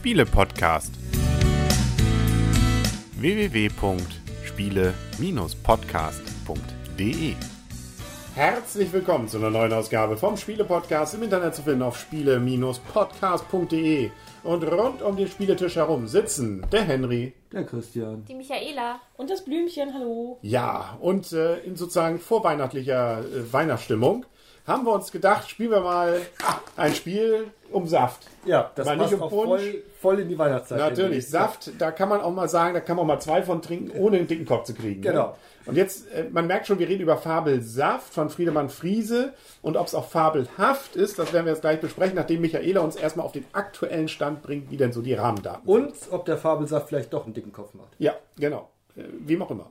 Spiele-Podcast. www.spiele-podcast.de Herzlich willkommen zu einer neuen Ausgabe vom Spiele-Podcast im Internet zu finden auf spiele-podcast.de. Und rund um den Spieletisch herum sitzen der Henry, der Christian, die Michaela und das Blümchen, hallo. Ja, und äh, in sozusagen vorweihnachtlicher äh, Weihnachtsstimmung haben wir uns gedacht, spielen wir mal ein Spiel um Saft. Ja, das mal passt nicht um auch voll, voll in die Weihnachtszeit. Natürlich, Saft, da kann man auch mal sagen, da kann man auch mal zwei von trinken, ohne einen dicken Kopf zu kriegen. Genau. Ne? Und jetzt, äh, man merkt schon, wir reden über Fabelsaft von Friedemann Friese und ob es auch fabelhaft ist, das werden wir jetzt gleich besprechen, nachdem Michaela uns erstmal auf den aktuellen Stand bringt, wie denn so die Rahmendaten Und ob der Fabelsaft vielleicht doch einen dicken Kopf macht. Ja, genau. Äh, Wem auch immer.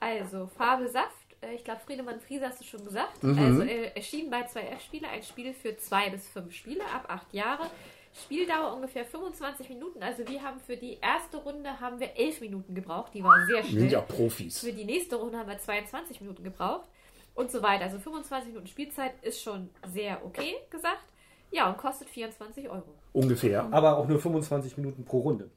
Also, Farbe Saft. Äh, Ich glaube, Friedemann Friese hast du schon gesagt. Mhm. Also, äh, erschienen bei 2F-Spiele. Ein Spiel für zwei bis fünf Spieler ab acht Jahre. Spieldauer ungefähr 25 Minuten. Also, wir haben für die erste Runde haben wir elf Minuten gebraucht. Die war sehr Wir sind schnell. ja Profis. Für die nächste Runde haben wir 22 Minuten gebraucht. Und so weiter. Also, 25 Minuten Spielzeit ist schon sehr okay gesagt. Ja, und kostet 24 Euro. Ungefähr. Aber auch nur 25 Minuten pro Runde.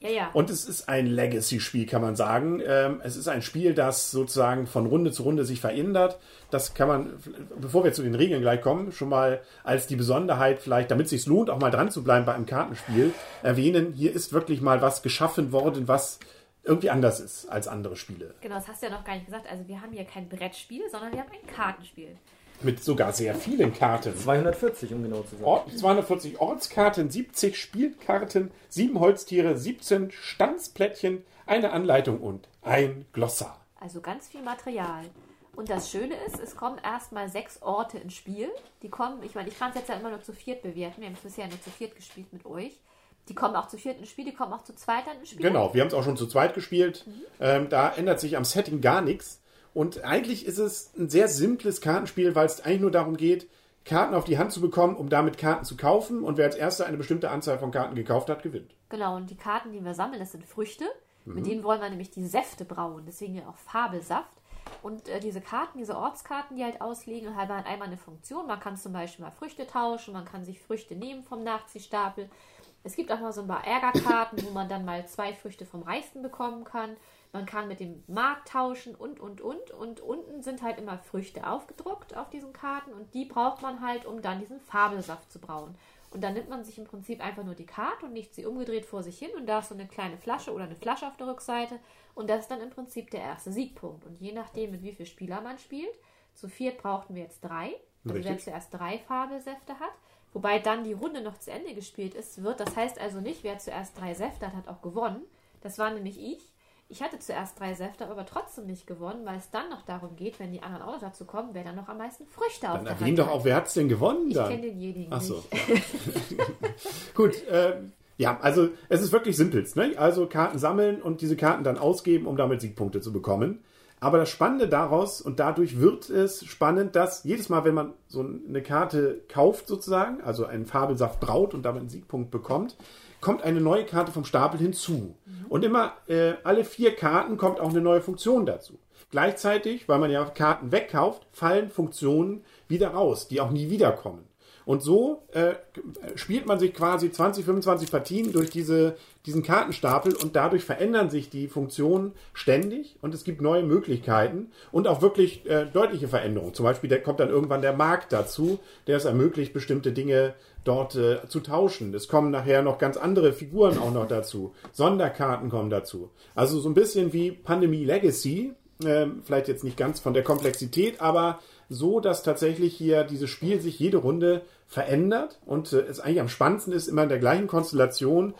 Ja. Ja. Und es ist ein Legacy-Spiel, kann man sagen. Ähm, es ist ein Spiel, das sozusagen von Runde zu Runde sich verändert. Das kann man, bevor wir zu den Regeln gleich kommen, schon mal als die Besonderheit vielleicht, damit es sich lohnt, auch mal dran zu bleiben bei einem Kartenspiel, erwähnen. Hier ist wirklich mal was geschaffen worden, was irgendwie anders ist als andere Spiele. Genau, das hast du ja noch gar nicht gesagt. Also, wir haben hier kein Brettspiel, sondern wir haben ein Kartenspiel. Mit sogar sehr vielen Karten. 240, um genau zu sein. Ort, 240 Ortskarten, 70 Spielkarten, 7 Holztiere, 17 Stanzplättchen, eine Anleitung und ein Glossar. Also ganz viel Material. Und das Schöne ist, es kommen erstmal sechs Orte ins Spiel. Die kommen, ich meine, ich kann es jetzt ja immer nur zu viert bewerten. Wir haben es bisher nur zu viert gespielt mit euch. Die kommen auch zu viert ins Spiel, die kommen auch zu zweit dann ins Spiel. Genau, wir haben es auch schon zu zweit gespielt. Ähm, da ändert sich am Setting gar nichts. Und eigentlich ist es ein sehr simples Kartenspiel, weil es eigentlich nur darum geht, Karten auf die Hand zu bekommen, um damit Karten zu kaufen. Und wer als erster eine bestimmte Anzahl von Karten gekauft hat, gewinnt. Genau, und die Karten, die wir sammeln, das sind Früchte. Mhm. Mit denen wollen wir nämlich die Säfte brauen. Deswegen ja auch Fabelsaft. Und äh, diese Karten, diese Ortskarten, die halt auslegen, haben halt einmal eine Funktion. Man kann zum Beispiel mal Früchte tauschen, man kann sich Früchte nehmen vom Nachziehstapel. Es gibt auch noch so ein paar Ärgerkarten, wo man dann mal zwei Früchte vom Reichsten bekommen kann. Man kann mit dem Markt tauschen und, und, und. Und unten sind halt immer Früchte aufgedruckt auf diesen Karten und die braucht man halt, um dann diesen Fabelsaft zu brauen. Und dann nimmt man sich im Prinzip einfach nur die Karte und legt sie umgedreht vor sich hin und da ist so eine kleine Flasche oder eine Flasche auf der Rückseite und das ist dann im Prinzip der erste Siegpunkt. Und je nachdem, mit wie viel Spieler man spielt, zu viert brauchten wir jetzt drei. Also wer zuerst drei Fabelsäfte hat, wobei dann die Runde noch zu Ende gespielt ist, wird. Das heißt also nicht, wer zuerst drei Säfte hat, hat auch gewonnen. Das war nämlich ich. Ich hatte zuerst drei Säfte, aber trotzdem nicht gewonnen, weil es dann noch darum geht, wenn die anderen auch noch dazu kommen, wer dann noch am meisten Früchte auf Dann der erwähnen Hand doch hat. auch, wer hat es denn gewonnen Ich dann? kenne denjenigen Ach so. nicht. Gut, ähm, ja, also es ist wirklich simpel. Ne? Also Karten sammeln und diese Karten dann ausgeben, um damit Siegpunkte zu bekommen. Aber das Spannende daraus, und dadurch wird es spannend, dass jedes Mal, wenn man so eine Karte kauft sozusagen, also einen Fabelsaft braut und damit einen Siegpunkt bekommt, kommt eine neue Karte vom Stapel hinzu. Und immer äh, alle vier Karten kommt auch eine neue Funktion dazu. Gleichzeitig, weil man ja Karten wegkauft, fallen Funktionen wieder raus, die auch nie wiederkommen. Und so äh, spielt man sich quasi 20, 25 Partien durch diese, diesen Kartenstapel und dadurch verändern sich die Funktionen ständig und es gibt neue Möglichkeiten und auch wirklich äh, deutliche Veränderungen. Zum Beispiel der, kommt dann irgendwann der Markt dazu, der es ermöglicht, bestimmte Dinge dort äh, zu tauschen. Es kommen nachher noch ganz andere Figuren auch noch dazu. Sonderkarten kommen dazu. Also so ein bisschen wie Pandemie Legacy, ähm, vielleicht jetzt nicht ganz von der Komplexität, aber so, dass tatsächlich hier dieses Spiel sich jede Runde verändert und äh, es eigentlich am spannendsten ist, immer in der gleichen Konstellation,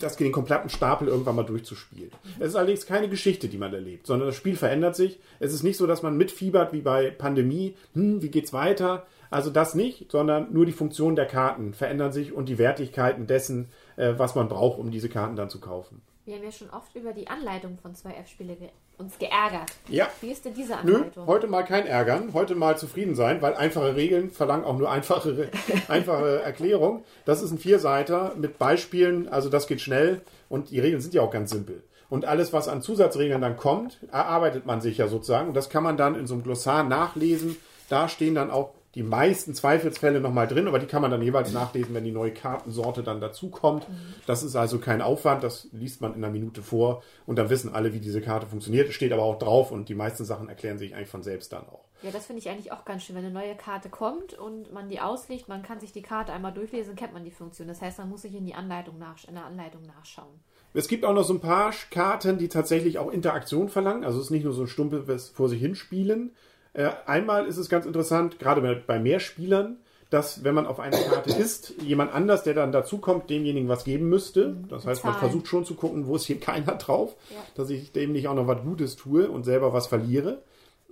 das den kompletten Stapel irgendwann mal durchzuspielen. Es ist allerdings keine Geschichte, die man erlebt, sondern das Spiel verändert sich. Es ist nicht so, dass man mitfiebert wie bei Pandemie, hm, wie geht's weiter? Also das nicht, sondern nur die Funktion der Karten verändern sich und die Wertigkeiten dessen, äh, was man braucht, um diese Karten dann zu kaufen. Wir haben ja schon oft über die Anleitung von 2F-Spiele ge uns geärgert. Ja. Wie ist denn diese Nö, Anleitung? heute mal kein Ärgern, heute mal zufrieden sein, weil einfache Regeln verlangen auch nur einfache, einfache Erklärung. Das ist ein Vierseiter mit Beispielen, also das geht schnell und die Regeln sind ja auch ganz simpel. Und alles, was an Zusatzregeln dann kommt, erarbeitet man sich ja sozusagen. Und das kann man dann in so einem Glossar nachlesen. Da stehen dann auch die meisten Zweifelsfälle nochmal drin, aber die kann man dann jeweils nachlesen, wenn die neue Kartensorte dann dazukommt. Das ist also kein Aufwand, das liest man in einer Minute vor und dann wissen alle, wie diese Karte funktioniert. Es steht aber auch drauf und die meisten Sachen erklären sich eigentlich von selbst dann auch. Ja, das finde ich eigentlich auch ganz schön, wenn eine neue Karte kommt und man die auslegt, man kann sich die Karte einmal durchlesen, kennt man die Funktion. Das heißt, man muss sich in die Anleitung nach, in der Anleitung nachschauen. Es gibt auch noch so ein paar Karten, die tatsächlich auch Interaktion verlangen. Also es ist nicht nur so ein stumpes vor sich hinspielen. Äh, einmal ist es ganz interessant, gerade bei, bei mehr Spielern, dass wenn man auf einer Karte ist, jemand anders, der dann dazukommt, demjenigen was geben müsste. Das heißt, man versucht schon zu gucken, wo ist hier keiner drauf, Ja. dass ich dem nicht auch noch was Gutes tue und selber was verliere.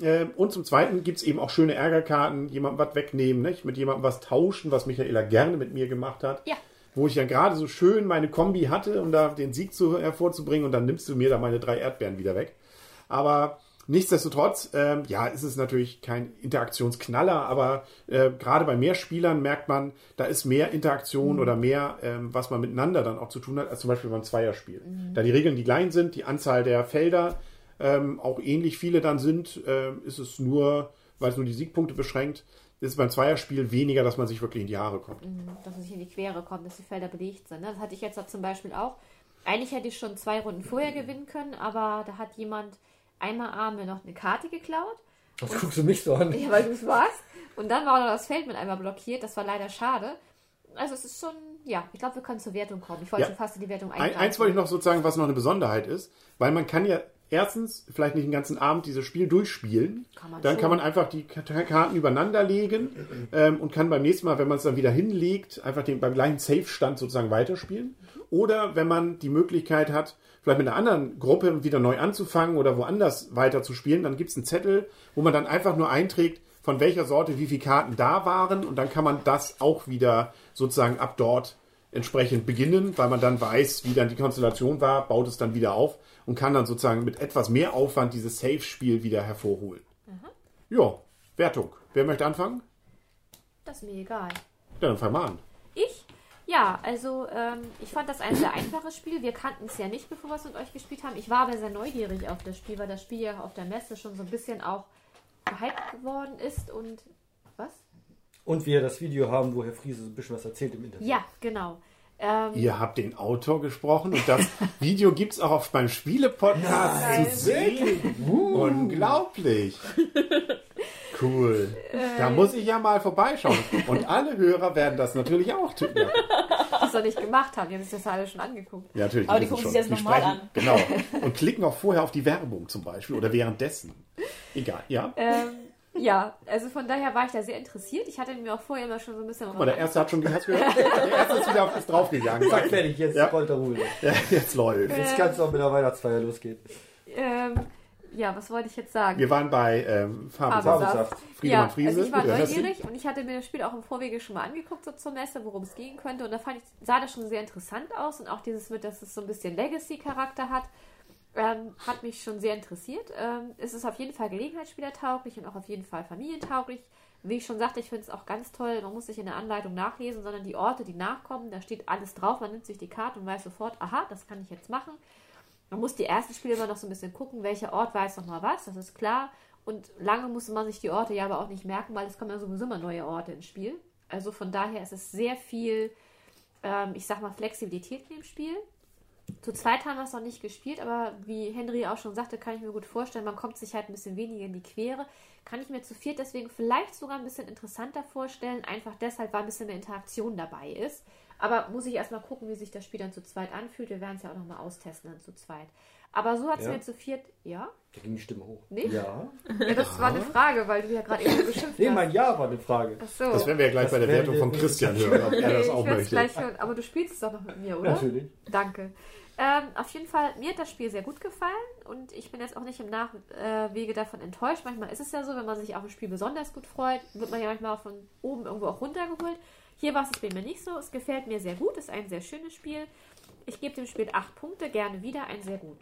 Ähm, Und zum Zweiten gibt es eben auch schöne Ärgerkarten, jemandem was wegnehmen, nicht? mit jemandem was tauschen, was Michaela gerne mit mir gemacht hat. Ja. Wo ich ja gerade so schön meine Kombi hatte, um da den Sieg zu, hervorzubringen und dann nimmst du mir da meine drei Erdbeeren wieder weg. Aber nichtsdestotrotz, ähm, ja, ist es natürlich kein Interaktionsknaller, aber äh, gerade bei mehr Spielern merkt man, da ist mehr Interaktion oder mehr, ähm, was man miteinander dann auch zu tun hat, als zum Beispiel beim Zweierspiel. Da die Regeln die gleich sind, die Anzahl der Felder ähm, auch ähnlich viele dann sind, ähm, ist es nur, weil es nur die Siegpunkte beschränkt, ist es beim Zweierspiel weniger, dass man sich wirklich in die Haare kommt. dass man sich in die Quere kommt, dass die Felder belegt sind. ne? Das hatte ich jetzt zum Beispiel auch. Eigentlich hätte ich schon zwei Runden vorher gewinnen können, aber da hat jemand einmal A mir noch eine Karte geklaut, Was guckst du mich so an? ja, weil du es warst. Und dann war noch das Feld mit einmal blockiert. Das war leider schade. Also es ist schon, ja, ich glaube, wir können zur Wertung kommen. Ich wollte Ja. schon fast in die Wertung Ein, eins wollte ich noch sozusagen, was noch eine Besonderheit ist, weil man kann ja erstens vielleicht nicht den ganzen Abend dieses Spiel durchspielen. Kann man dann schon. kann man einfach die Karten übereinander legen ähm, und kann beim nächsten Mal, wenn man es dann wieder hinlegt, einfach den, beim gleichen Safe-Stand sozusagen weiterspielen. Oder wenn man die Möglichkeit hat, vielleicht mit einer anderen Gruppe wieder neu anzufangen oder woanders weiterzuspielen, dann gibt es einen Zettel, wo man dann einfach nur einträgt, von welcher Sorte wie viele Karten da waren und dann kann man das auch wieder sozusagen ab dort entsprechend beginnen, weil man dann weiß, wie dann die Konstellation war, baut es dann wieder auf und kann dann sozusagen mit etwas mehr Aufwand dieses Safe-Spiel wieder hervorholen. Ja, Wertung. Wer möchte anfangen? Das ist mir egal. Ja, dann fang mal an. Ich? Ja, also ähm, ich fand das ein sehr einfaches Spiel. Wir kannten es ja nicht, bevor wir es mit euch gespielt haben. Ich war aber sehr neugierig auf das Spiel, weil das Spiel ja auf der Messe schon so ein bisschen auch gehypt geworden ist und? Und wir das Video haben, wo Herr Friese so ein bisschen was erzählt im Interview. Ja, genau. Ähm, Ihr habt den Autor gesprochen und das Video gibt es auch auf beim Spiele-Podcast zu sehen. Unglaublich. Cool. Da muss ich ja mal vorbeischauen. Und alle Hörer werden das natürlich auch tun. Ja, die es noch nicht gemacht haben. Die haben sich das alle schon angeguckt. natürlich. Aber die gucken sich jetzt Die nochmal an. Genau. Und klicken auch vorher auf die Werbung zum Beispiel oder währenddessen. Egal, ja. Ähm, ja, also von daher war ich da sehr interessiert. Ich hatte mir auch vorher immer schon so ein bisschen... Guck mal, der erste hat schon gehört? Der erste ist wieder auf, ist draufgegangen. Zack, fertig, jetzt Ja. rollt der Ruhe. Ja, jetzt läuft. Jetzt kann es auch mit der Weihnachtsfeier losgehen. ähm, ja, was wollte ich jetzt sagen? Wir waren bei ähm. Fabelsaft. Friedemann ja, Friese. also ich war neugierig und ich hatte mir das Spiel auch im Vorwege schon mal angeguckt so zur Messe, worum es gehen könnte. Und da fand ich, sah das schon sehr interessant aus und auch dieses mit, dass es so ein bisschen Legacy-Charakter hat, ähm, hat mich schon sehr interessiert. Ähm, es ist auf jeden Fall gelegenheitsspielertauglich und auch auf jeden Fall familientauglich. Wie ich schon sagte, ich finde es auch ganz toll, man muss sich in der Anleitung nachlesen, sondern die Orte, die nachkommen, da steht alles drauf, man nimmt sich die Karte und weiß sofort, aha, das kann ich jetzt machen. Man muss die ersten Spiele immer noch so ein bisschen gucken, welcher Ort weiß noch mal was, das ist klar. Und lange musste man sich die Orte ja aber auch nicht merken, weil es kommen ja sowieso immer neue Orte ins Spiel. Also von daher ist es sehr viel, ähm, ich sag mal, Flexibilität in dem Spiel. Zu zweit haben wir es noch nicht gespielt, aber wie Henry auch schon sagte, kann ich mir gut vorstellen, man kommt sich halt ein bisschen weniger in die Quere. Kann ich mir zu viert deswegen vielleicht sogar ein bisschen interessanter vorstellen, einfach deshalb, weil ein bisschen mehr Interaktion dabei ist. Aber muss ich erstmal gucken, wie sich das Spiel dann zu zweit anfühlt. Wir werden es ja auch nochmal austesten dann zu zweit. Aber so hat es Ja. mir zu viert, ja? Da ging die Stimme hoch. Nicht? Ja. Ja, das war eine Frage, weil du ja gerade eben so geschimpft Nee, hast. mein Ja war eine Frage. Ach so. Das werden wir ja gleich Das bei der Wertung von Christian hören, ob er das Okay, auch ich möchte. gleich hören. Aber du spielst es doch noch mit mir, oder? Natürlich. Danke. Ähm, auf jeden Fall, mir hat das Spiel sehr gut gefallen und ich bin jetzt auch nicht im Nachwege davon enttäuscht. Manchmal ist es ja so, wenn man sich auf ein Spiel besonders gut freut, wird man ja manchmal von oben irgendwo auch runtergeholt. Hier war es bei mir nicht so. Es gefällt mir sehr gut, ist ein sehr schönes Spiel. Ich gebe dem Spiel 8 Punkte, gerne wieder, ein sehr gut.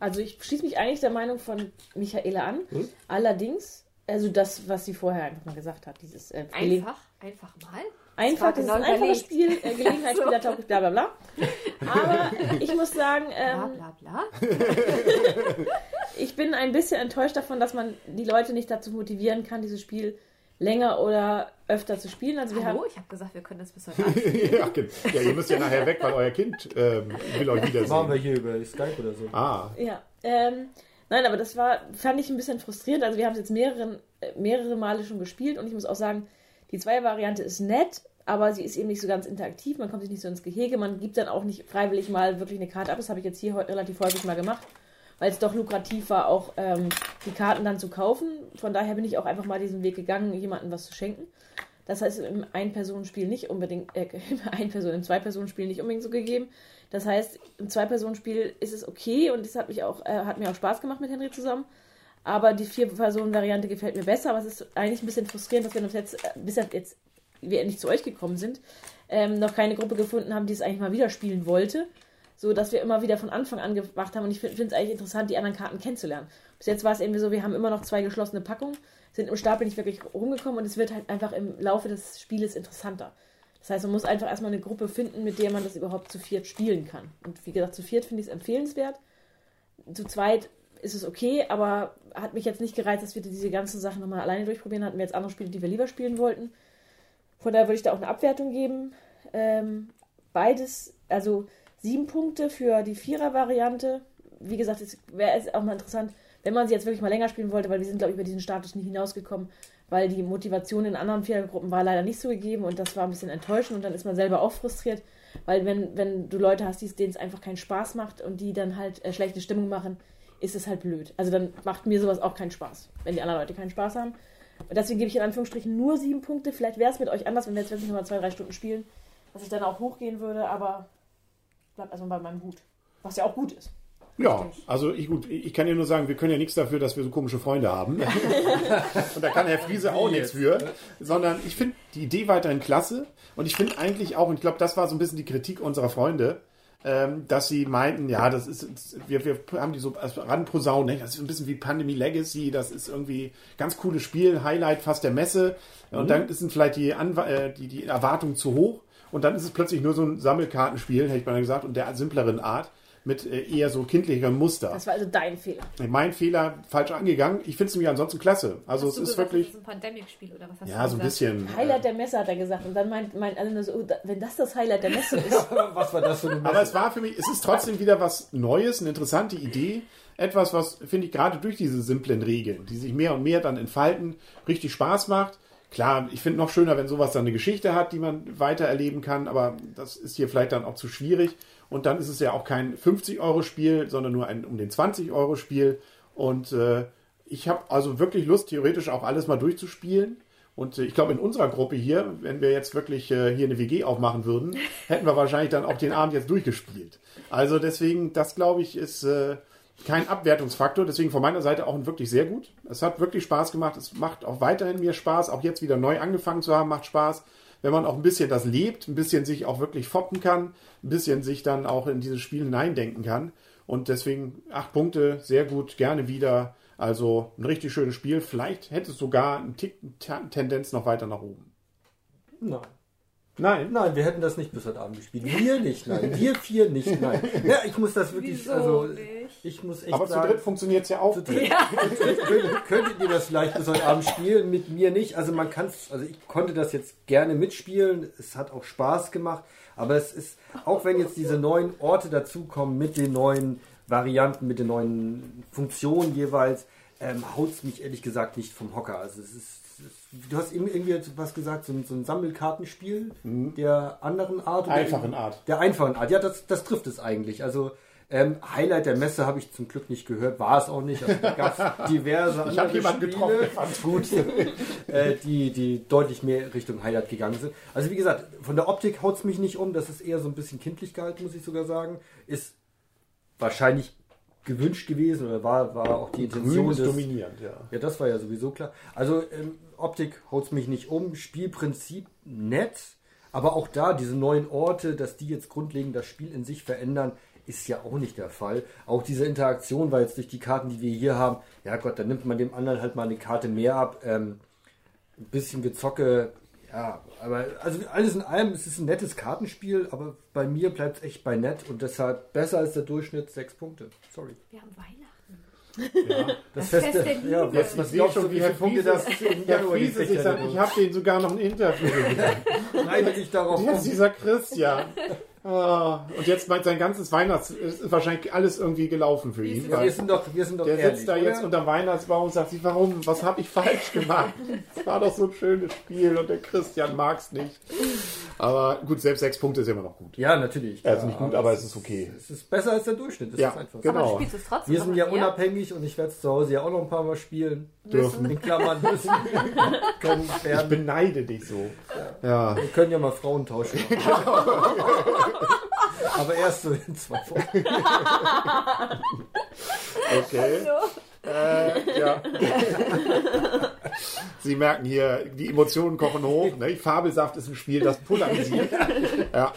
Also ich schließe mich eigentlich der Meinung von Michaela an. Hm? Allerdings, also das, was sie vorher einfach mal gesagt hat, dieses äh, Einfach, einfach mal. einfach, war das ist ein einfaches überlegt. Spiel, äh, Gelegenheitsspieler tauglich, bla bla bla. Aber ich muss sagen, Bla ähm, bla bla. ich bin ein bisschen enttäuscht davon, dass man die Leute nicht dazu motivieren kann, dieses Spiel länger oder öfter zu spielen. Also wir Hallo, haben ich habe gesagt, wir können das bis heute Abend. ja, genau. ja, ihr müsst ja nachher weg, weil euer Kind ähm, will euch Machen wir wiedersehen. hier über Skype oder so. Ah, Ja, ähm, nein, aber das war, fand ich ein bisschen frustrierend. Also wir haben es jetzt mehrere, äh, mehrere Male schon gespielt und ich muss auch sagen, die Zweier-Variante ist nett, aber sie ist eben nicht so ganz interaktiv. Man kommt sich nicht so ins Gehege. Man gibt dann auch nicht freiwillig mal wirklich eine Karte ab. Das habe ich jetzt hier heute relativ häufig mal gemacht, weil es doch lukrativ war, auch ähm, die Karten dann zu kaufen. Von daher bin ich auch einfach mal diesen Weg gegangen, jemandem was zu schenken. Das heißt, im Ein-Personen-Spiel nicht unbedingt, äh, im Ein-Personen-, im Zwei-Personen-Spiel nicht unbedingt so gegeben. Das heißt, im Zwei-Personen-Spiel ist es okay und es hat, mich auch, äh, hat mir auch Spaß gemacht mit Henry zusammen. Aber die Vier-Personen-Variante gefällt mir besser. Aber es ist eigentlich ein bisschen frustrierend, dass wir uns jetzt, äh, bis jetzt wir endlich zu euch gekommen sind, ähm, noch keine Gruppe gefunden haben, die es eigentlich mal wieder spielen wollte. So dass wir immer wieder von Anfang an gemacht haben. Und ich finde es eigentlich interessant, die anderen Karten kennenzulernen. Bis jetzt war es irgendwie so, wir haben immer noch zwei geschlossene Packungen, sind im Stapel nicht wirklich rumgekommen und es wird halt einfach im Laufe des Spieles interessanter. Das heißt, man muss einfach erstmal eine Gruppe finden, mit der man das überhaupt zu viert spielen kann. Und wie gesagt, zu viert finde ich es empfehlenswert. Zu zweit ist es okay, aber hat mich jetzt nicht gereizt, dass wir diese ganzen Sachen nochmal alleine durchprobieren. Hatten wir jetzt andere Spiele, die wir lieber spielen wollten. Von daher würde ich da auch eine Abwertung geben. Ähm, beides, also sieben Punkte für die Vierer-Variante. Wie gesagt, es wäre auch mal interessant, wenn man sie jetzt wirklich mal länger spielen wollte, weil wir sind, glaube ich, über diesen Status nie hinausgekommen, weil die Motivation in anderen Vierergruppen war leider nicht so gegeben und das war ein bisschen enttäuschend und dann ist man selber auch frustriert, weil wenn, wenn du Leute hast, denen es einfach keinen Spaß macht und die dann halt äh, schlechte Stimmung machen, ist es halt blöd. Also dann macht mir sowas auch keinen Spaß, wenn die anderen Leute keinen Spaß haben. Und deswegen gebe ich in Anführungsstrichen nur sieben Punkte. Vielleicht wäre es mit euch anders, wenn wir jetzt wirklich nochmal zwei, drei Stunden spielen, dass ich dann auch hochgehen würde, aber bleibt erstmal bei meinem Gut. Was ja auch gut ist. ja, also ich gut, ich kann ja nur sagen, wir können ja nichts dafür, dass wir so komische Freunde haben. und da kann Herr Friese auch nichts für. Sondern ich finde die Idee weiterhin klasse. Und ich finde eigentlich auch, und ich glaube, das war so ein bisschen die Kritik unserer Freunde, ähm, dass sie meinten, ja, das ist, wir, wir haben die so ranposaunen, ne? das ist ein bisschen wie Pandemie Legacy, das ist irgendwie ganz cooles Spiel, Highlight fast der Messe. Und dann sind vielleicht die, Anwa äh, die, die Erwartungen zu hoch. Und dann ist es plötzlich nur so ein Sammelkartenspiel, hätte ich mal gesagt, und der simpleren Art, mit äh, eher so kindlicherem Muster. Das war also dein Fehler. Mein Fehler, falsch angegangen. Ich finde es nämlich ansonsten klasse. Also Hast du es ist gesagt, wirklich, Das ist ein Pandemic-Spiel oder was hast ja, du so ein bisschen. Highlight der Messe, hat er gesagt. Und dann meint, meint alle nur so, oh, wenn das das Highlight der Messe ist. Was war das für eine Messe? Aber es war für mich, es ist trotzdem wieder was Neues, eine interessante Idee. Etwas, was, finde ich, gerade durch diese simplen Regeln, die sich mehr und mehr dann entfalten, richtig Spaß macht. Klar, ich finde noch schöner, wenn sowas dann eine Geschichte hat, die man weiter erleben kann, aber das ist hier vielleicht dann auch zu schwierig. Und dann ist es ja auch kein 50-Euro-Spiel, sondern nur ein um den 20-Euro-Spiel. Und äh, ich habe also wirklich Lust, theoretisch auch alles mal durchzuspielen. Und äh, ich glaube, in unserer Gruppe hier, wenn wir jetzt wirklich äh, hier eine WG aufmachen würden, hätten wir wahrscheinlich dann auch den Abend jetzt durchgespielt. Also deswegen, das glaube ich, ist äh, kein Abwertungsfaktor. Deswegen von meiner Seite auch wirklich sehr gut. Es hat wirklich Spaß gemacht. Es macht auch weiterhin mir Spaß. Auch jetzt wieder neu angefangen zu haben, macht Spaß. Wenn man auch ein bisschen das lebt, ein bisschen sich auch wirklich foppen kann, ein bisschen sich dann auch in dieses Spiel hineindenken kann. Und deswegen acht Punkte, sehr gut, gerne wieder. Also ein richtig schönes Spiel. Vielleicht hätte es sogar einen Tick Tendenz noch weiter nach oben. Nein. Nein. Nein, wir hätten das nicht bis heute Abend gespielt. Wir nicht, nein. Wir vier nicht, nein. Ja, ich muss das wirklich, Wieso also, nicht? ich muss echt Aber zu sagen, dritt funktioniert es ja auch. zu dritt, zu dritt könntet, könntet ihr das vielleicht bis heute Abend spielen, mit mir nicht. Also man kann es, also ich konnte das jetzt gerne mitspielen. Es hat auch Spaß gemacht. Aber es ist, auch wenn jetzt diese neuen Orte dazukommen mit den neuen Varianten, mit den neuen Funktionen jeweils, ähm, haut es mich ehrlich gesagt nicht vom Hocker. Also es ist, es du hast eben irgendwie was gesagt, so ein, so ein Sammelkartenspiel der anderen Art. oder Einfachen Art. Der einfachen Art. Ja, das, das trifft es eigentlich. Also ähm, Highlight der Messe habe ich zum Glück nicht gehört, war es auch nicht. Also, gab diverse Ich habe jemanden getroffen, Spiele, der fand's gut. äh, die, die deutlich mehr Richtung Highlight gegangen sind. Also wie gesagt, von der Optik haut es mich nicht um. Das ist eher so ein bisschen kindlich gehalten, muss ich sogar sagen. Ist wahrscheinlich gewünscht gewesen oder war, war auch die Intention Grün ist des, dominierend, ja. ja, das war ja sowieso klar. Also ähm, Optik haut mich nicht um, Spielprinzip nett, aber auch da diese neuen Orte, dass die jetzt grundlegend das Spiel in sich verändern, ist ja auch nicht der Fall. Auch diese Interaktion war jetzt durch die Karten, die wir hier haben, ja Gott, dann nimmt man dem anderen halt mal eine Karte mehr ab. Ähm, ein bisschen Gezocke, ja, aber also alles in allem, es ist ein nettes Kartenspiel, aber bei mir bleibt es echt bei nett und deshalb besser als der Durchschnitt sechs Punkte. Sorry. Wir haben Weihnachten. Ja. Das, Fest Feste, der Liebe. ja, Jetzt, was, ich was glaubst schon, du, wie Herr viele Punkte das im Januar ich habe denen sogar noch ein Interview gegeben. Nein, ich darauf Jetzt dieser Christian. Ah, und jetzt meint sein ganzes Weihnachts... Ist wahrscheinlich alles irgendwie gelaufen für ihn. Wir sind doch, wir sind doch der ehrlich, sitzt da jetzt oder? unter Weihnachtsbaum und sagt sich, warum? Was habe ich falsch gemacht? Es war doch so ein schönes Spiel und der Christian mag es nicht. Aber gut, selbst sechs Punkte ist immer noch gut. Ja, natürlich. Ist Ja, nicht gut, aber es ist okay. Es ist besser als der Durchschnitt. Das Ja, ist einfach genau. Aber du spielst es trotzdem. Wir sind ja unabhängig und ich werde es zu Hause ja auch noch ein paar Mal spielen. Dürfen. In Klammern müssen. können Ich beneide dich so. Ja. Wir können ja mal Frauen tauschen. Aber erst so in zwei Wochen. Okay. Äh, ja. Sie merken hier, die Emotionen kochen hoch. Ne? Fabelsaft ist ein Spiel, das polarisiert. Ja.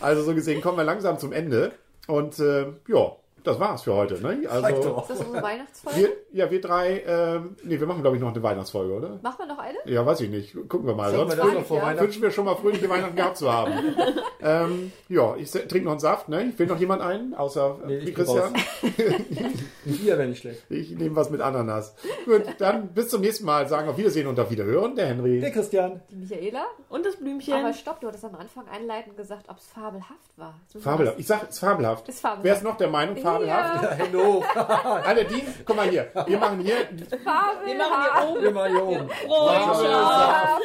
Also so gesehen kommen wir langsam zum Ende. Und äh, ja, das war's für heute. Ne? Also doch. Ist das unsere Weihnachtsfolge? wir, ja, wir drei, ähm, nee, wir machen glaube ich noch eine Weihnachtsfolge, oder? Machen wir noch eine? Ja, weiß ich nicht. Gucken wir mal. Sonst das noch vor Ja. Wünschen wir schon mal fröhliche Weihnachten gehabt zu haben. ähm, ja, ich trinke noch einen Saft. Ne? Will noch jemand einen? Außer Nee, äh, ich wie bin Christian? Bier wäre nicht schlecht. Ich nehme was mit Ananas. Gut, dann bis zum nächsten Mal. Sagen auf Wiedersehen und auf Wiederhören. Der Henry. Der Christian. Die Michaela? Und das Blümchen. Aber stopp, du hattest am Anfang einleitend gesagt, ob es fabelhaft war. Fabelhaft. Ich sag, es ist fabelhaft. Ist fabelhaft. Wer ist noch der Meinung, fabelhaft? Ja, Hallo. Alle die, guck mal hier. Wir machen hier fabelhaft. Wir machen hier oben Immer hier oben. Freundschaft.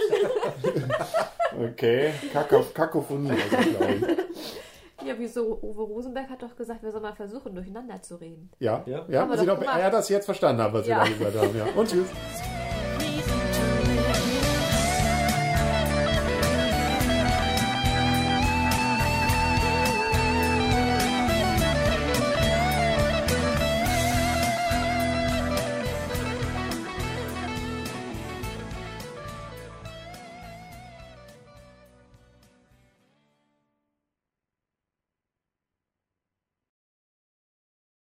Okay, Kakao, Kakophonie. Also, glaube ich. Ja, wieso? Uwe Rosenberg hat doch gesagt, wir sollen mal versuchen, durcheinander zu reden. ja, Ja. ja. Haben wir Sie doch er das jetzt verstanden haben, was Ja. wir da gesagt haben. Ja. Und tschüss.